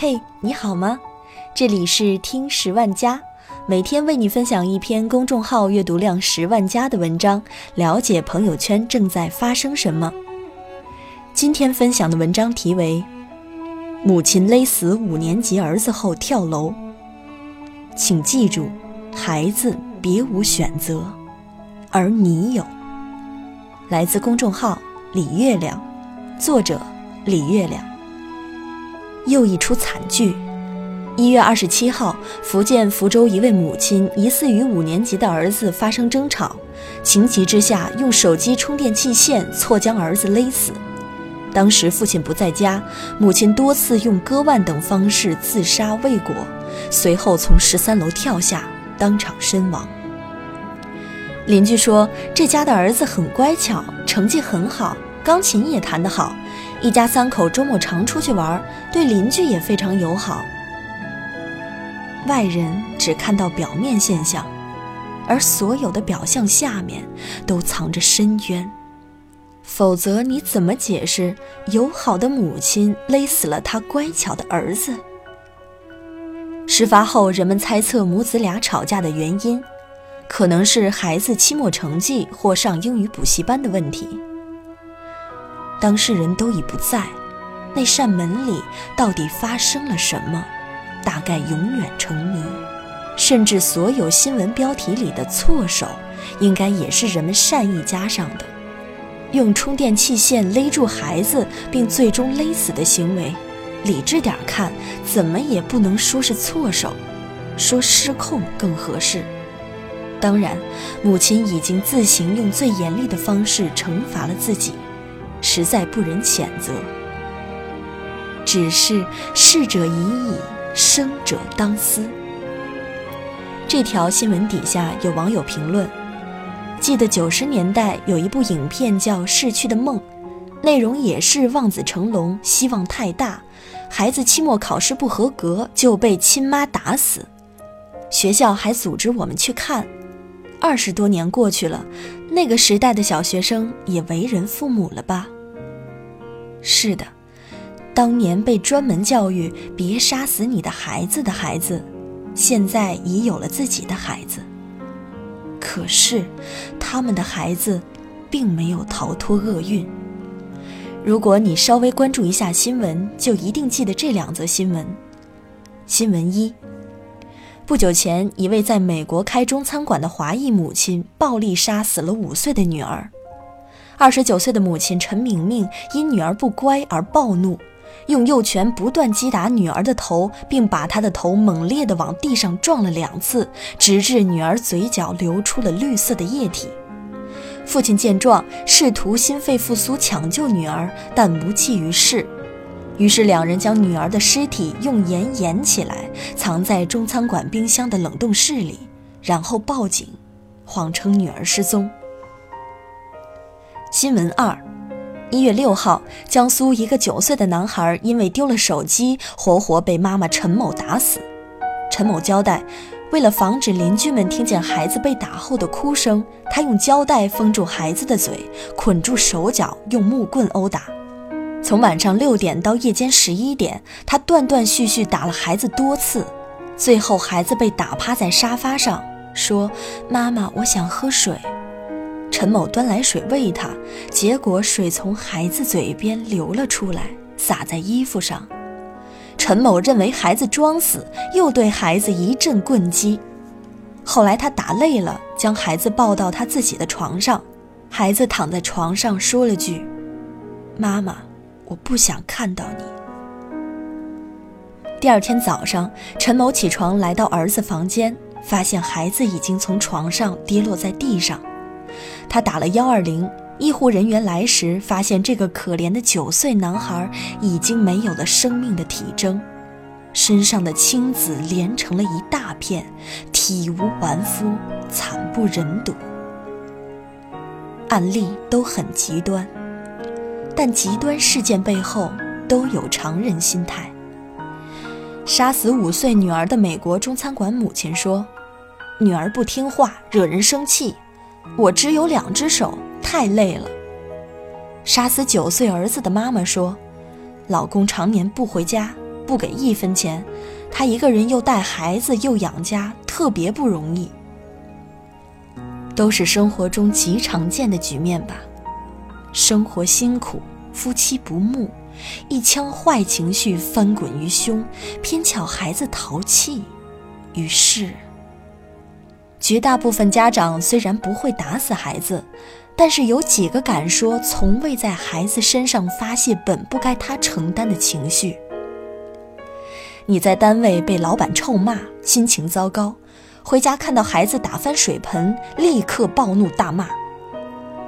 嘿，你好吗？这里是听十万加，每天为你分享一篇公众号阅读量十万加的文章，了解朋友圈正在发生什么。今天分享的文章题为《母亲勒死五年级儿子后跳楼》，请记住，孩子别无选择，而你有。来自公众号李月亮，作者李月亮。又一出惨剧。一月二十七号，福建福州一位母亲疑似与五年级的儿子发生争吵，情急之下用手机充电器线错将儿子勒死。当时父亲不在家，母亲多次用割腕等方式自杀未果，随后从十三楼跳下，当场身亡。邻居说，这家的儿子很乖巧，成绩很好，钢琴也弹得好。一家三口周末常出去玩，对邻居也非常友好。外人只看到表面现象，而所有的表象下面都藏着深渊。否则，你怎么解释友好的母亲勒死了他乖巧的儿子？事发后，人们猜测母子俩吵架的原因，可能是孩子期末成绩或上英语补习班的问题。当事人都已不在，那扇门里到底发生了什么，大概永远成谜。甚至所有新闻标题里的错手，应该也是人们善意加上的。用充电器线勒住孩子并最终勒死的行为，理智点看，怎么也不能说是错手，说失控更合适。当然，母亲已经自行用最严厉的方式惩罚了自己。实在不忍谴责，只是逝者已矣，生者当思。这条新闻底下有网友评论：记得九十年代有一部影片叫《逝去的梦》，内容也是望子成龙，希望太大，孩子期末考试不合格就被亲妈打死，学校还组织我们去看。二十多年过去了，那个时代的小学生也为人父母了吧？是的，当年被专门教育别杀死你的孩子的孩子，现在已有了自己的孩子。可是，他们的孩子并没有逃脱厄运。如果你稍微关注一下新闻，就一定记得这两则新闻。新闻一。不久前，一位在美国开中餐馆的华裔母亲暴力杀死了五岁的女儿。二十九岁的母亲陈明明因女儿不乖而暴怒，用右拳不断击打女儿的头，并把她的头猛烈地往地上撞了两次，直至女儿嘴角流出了绿色的液体。父亲见状，试图心肺复苏抢救女儿，但无济于事。于是，两人将女儿的尸体用盐掩起来，藏在中餐馆冰箱的冷冻室里，然后报警，谎称女儿失踪。新闻二，一月六号，江苏一个九岁的男孩因为丢了手机，活活被妈妈陈某打死。陈某交代，为了防止邻居们听见孩子被打后的哭声，他用胶带封住孩子的嘴，捆住手脚，用木棍殴打。从晚上六点到夜间十一点，他断断续续打了孩子多次，最后孩子被打趴在沙发上，说：“妈妈，我想喝水。”陈某端来水喂他，结果水从孩子嘴边流了出来，洒在衣服上。陈某认为孩子装死，又对孩子一阵棍击。后来他打累了，将孩子抱到他自己的床上，孩子躺在床上说了句：“妈妈。”我不想看到你。第二天早上，陈某起床来到儿子房间，发现孩子已经从床上跌落在地上。他打了幺二零，医护人员来时，发现这个可怜的九岁男孩已经没有了生命的体征，身上的青紫连成了一大片，体无完肤，惨不忍睹。案例都很极端。但极端事件背后都有常人心态。杀死五岁女儿的美国中餐馆母亲说：“女儿不听话，惹人生气，我只有两只手，太累了。”杀死九岁儿子的妈妈说：“老公常年不回家，不给一分钱，他一个人又带孩子又养家，特别不容易。都是生活中极常见的局面吧。生活辛苦，夫妻不睦，一腔坏情绪翻滚于胸，偏巧孩子淘气，于是，绝大部分家长虽然不会打死孩子，但是有几个敢说从未在孩子身上发泄本不该他承担的情绪？你在单位被老板臭骂，心情糟糕。回家看到孩子打翻水盆，立刻暴怒大骂。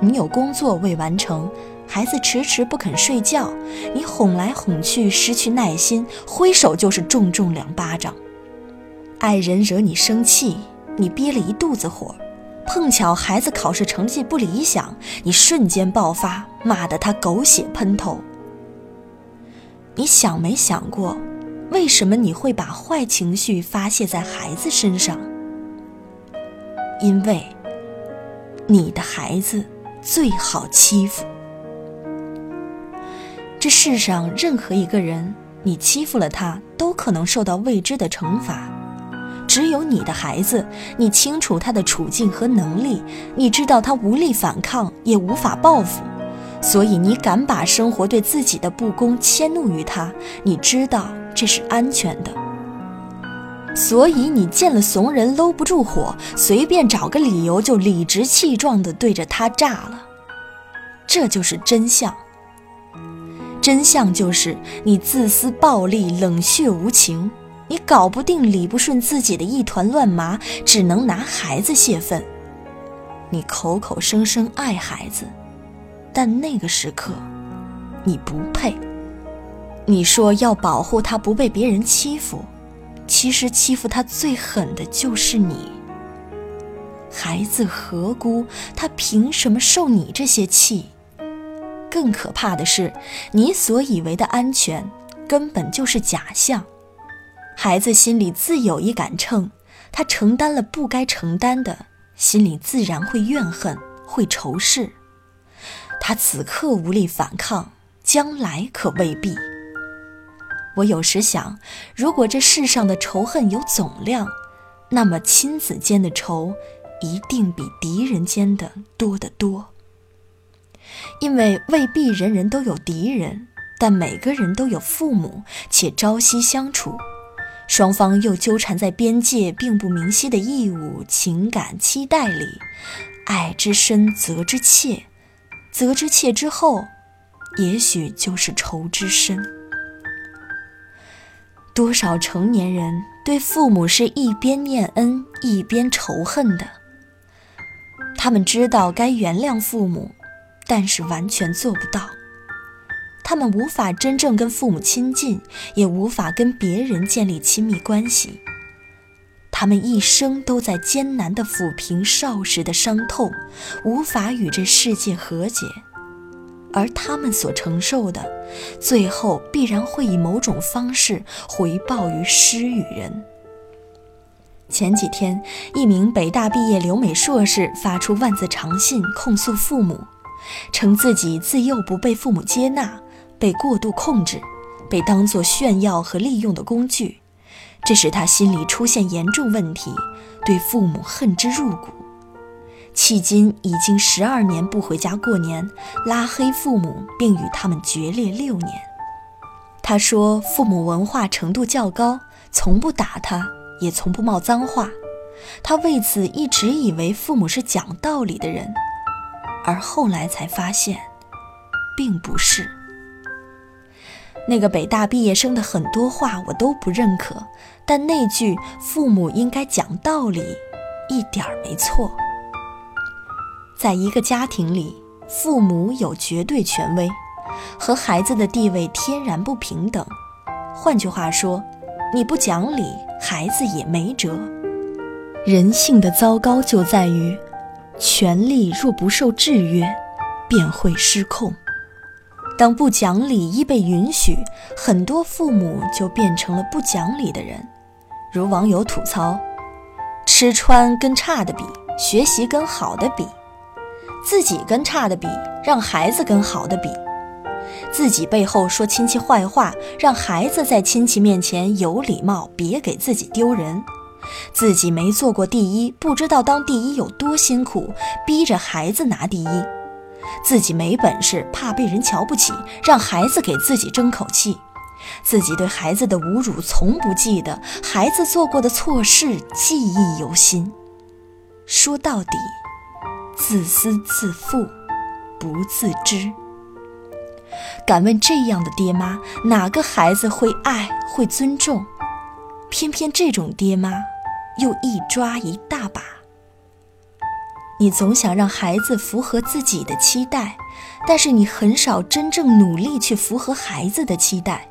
你有工作未完成，孩子迟迟不肯睡觉，你哄来哄去失去耐心，挥手就是重重两巴掌。爱人惹你生气，你憋了一肚子火，碰巧孩子考试成绩不理想，你瞬间爆发，骂得他狗血喷头。你想没想过，为什么你会把坏情绪发泄在孩子身上？因为你的孩子最好欺负。这世上任何一个人，你欺负了他，都可能受到未知的惩罚。只有你的孩子，你清楚他的处境和能力，你知道他无力反抗，也无法报复，所以你敢把生活对自己的不公迁怒于他。你知道这是安全的。所以你见了怂人搂不住火，随便找个理由就理直气壮地对着他炸了。这就是真相。真相就是你自私暴力、冷血无情，你搞不定理不顺自己的一团乱麻，只能拿孩子泄愤。你口口声声爱孩子，但那个时刻，你不配。你说要保护他不被别人欺负。其实欺负他最狠的就是你。孩子何辜？他凭什么受你这些气？更可怕的是，你所以为的安全，根本就是假象。孩子心里自有一杆秤，他承担了不该承担的，心里自然会怨恨，会仇视。他此刻无力反抗，将来可未必。我有时想，如果这世上的仇恨有总量，那么亲子间的仇一定比敌人间的多得多。因为未必人人都有敌人，但每个人都有父母，且朝夕相处，双方又纠缠在边界并不明晰的义务、情感、期待里，爱之深责之切，责之切之后，也许就是仇之深。多少成年人对父母是一边念恩一边仇恨的？他们知道该原谅父母，但是完全做不到。他们无法真正跟父母亲近，也无法跟别人建立亲密关系。他们一生都在艰难地抚平少时的伤痛，无法与这世界和解。而他们所承受的，最后必然会以某种方式回报于施与人。前几天，一名北大毕业留美硕士发出万字长信控诉父母，称自己自幼不被父母接纳，被过度控制，被当作炫耀和利用的工具，这使他心里出现严重问题，对父母恨之入骨。迄今已经十二年不回家过年，拉黑父母，并与他们决裂六年。他说，父母文化程度较高，从不打他，也从不冒脏话。他为此一直以为父母是讲道理的人，而后来才发现，并不是。那个北大毕业生的很多话我都不认可，但那句“父母应该讲道理”，一点儿没错。在一个家庭里，父母有绝对权威，和孩子的地位天然不平等。换句话说，你不讲理，孩子也没辙。人性的糟糕就在于，权力若不受制约，便会失控。当不讲理一被允许，很多父母就变成了不讲理的人。如网友吐槽：吃穿跟差的比，学习跟好的比。自己跟差的比，让孩子跟好的比，自己背后说亲戚坏话，让孩子在亲戚面前有礼貌，别给自己丢人；自己没做过第一，不知道当第一有多辛苦，逼着孩子拿第一；自己没本事，怕被人瞧不起，让孩子给自己争口气；自己对孩子的侮辱从不记得，孩子做过的错事记忆犹新。说到底，自私自负，不自知。敢问这样的爹妈，哪个孩子会爱会尊重？偏偏这种爹妈，又一抓一大把。你总想让孩子符合自己的期待，但是你很少真正努力去符合孩子的期待。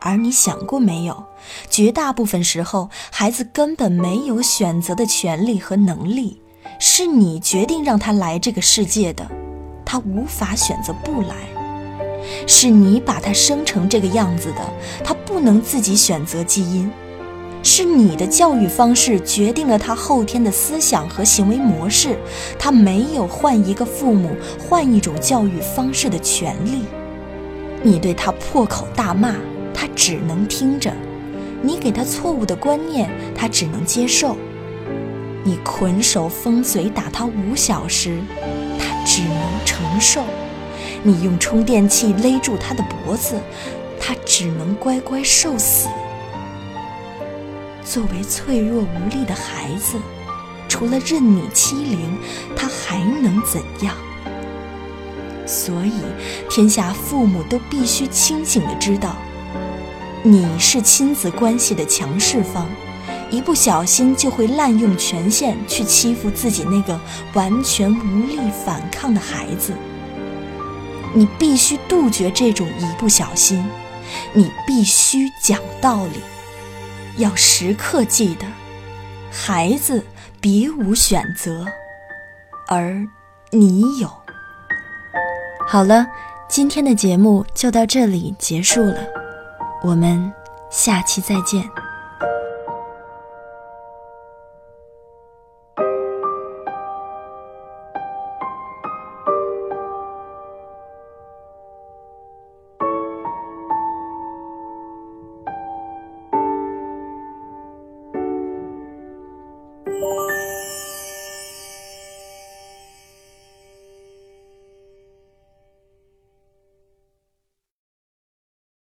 而你想过没有？绝大部分时候，孩子根本没有选择的权利和能力，是你决定让他来这个世界的，他无法选择不来。是你把他生成这个样子的，他不能自己选择基因。是你的教育方式决定了他后天的思想和行为模式，他没有换一个父母、换一种教育方式的权利。你对他破口大骂，他只能听着；你给他错误的观念，他只能接受；你捆手封嘴打他五小时，他只能承受。你用充电器勒住他的脖子，他只能乖乖受死。作为脆弱无力的孩子，除了任你欺凌，他还能怎样？所以，天下父母都必须清醒的知道，你是亲子关系的强势方，一不小心就会滥用权限去欺负自己那个完全无力反抗的孩子。你必须杜绝这种一不小心，你必须讲道理，要时刻记得，孩子别无选择，而你有。好了，今天的节目就到这里结束了，我们下期再见。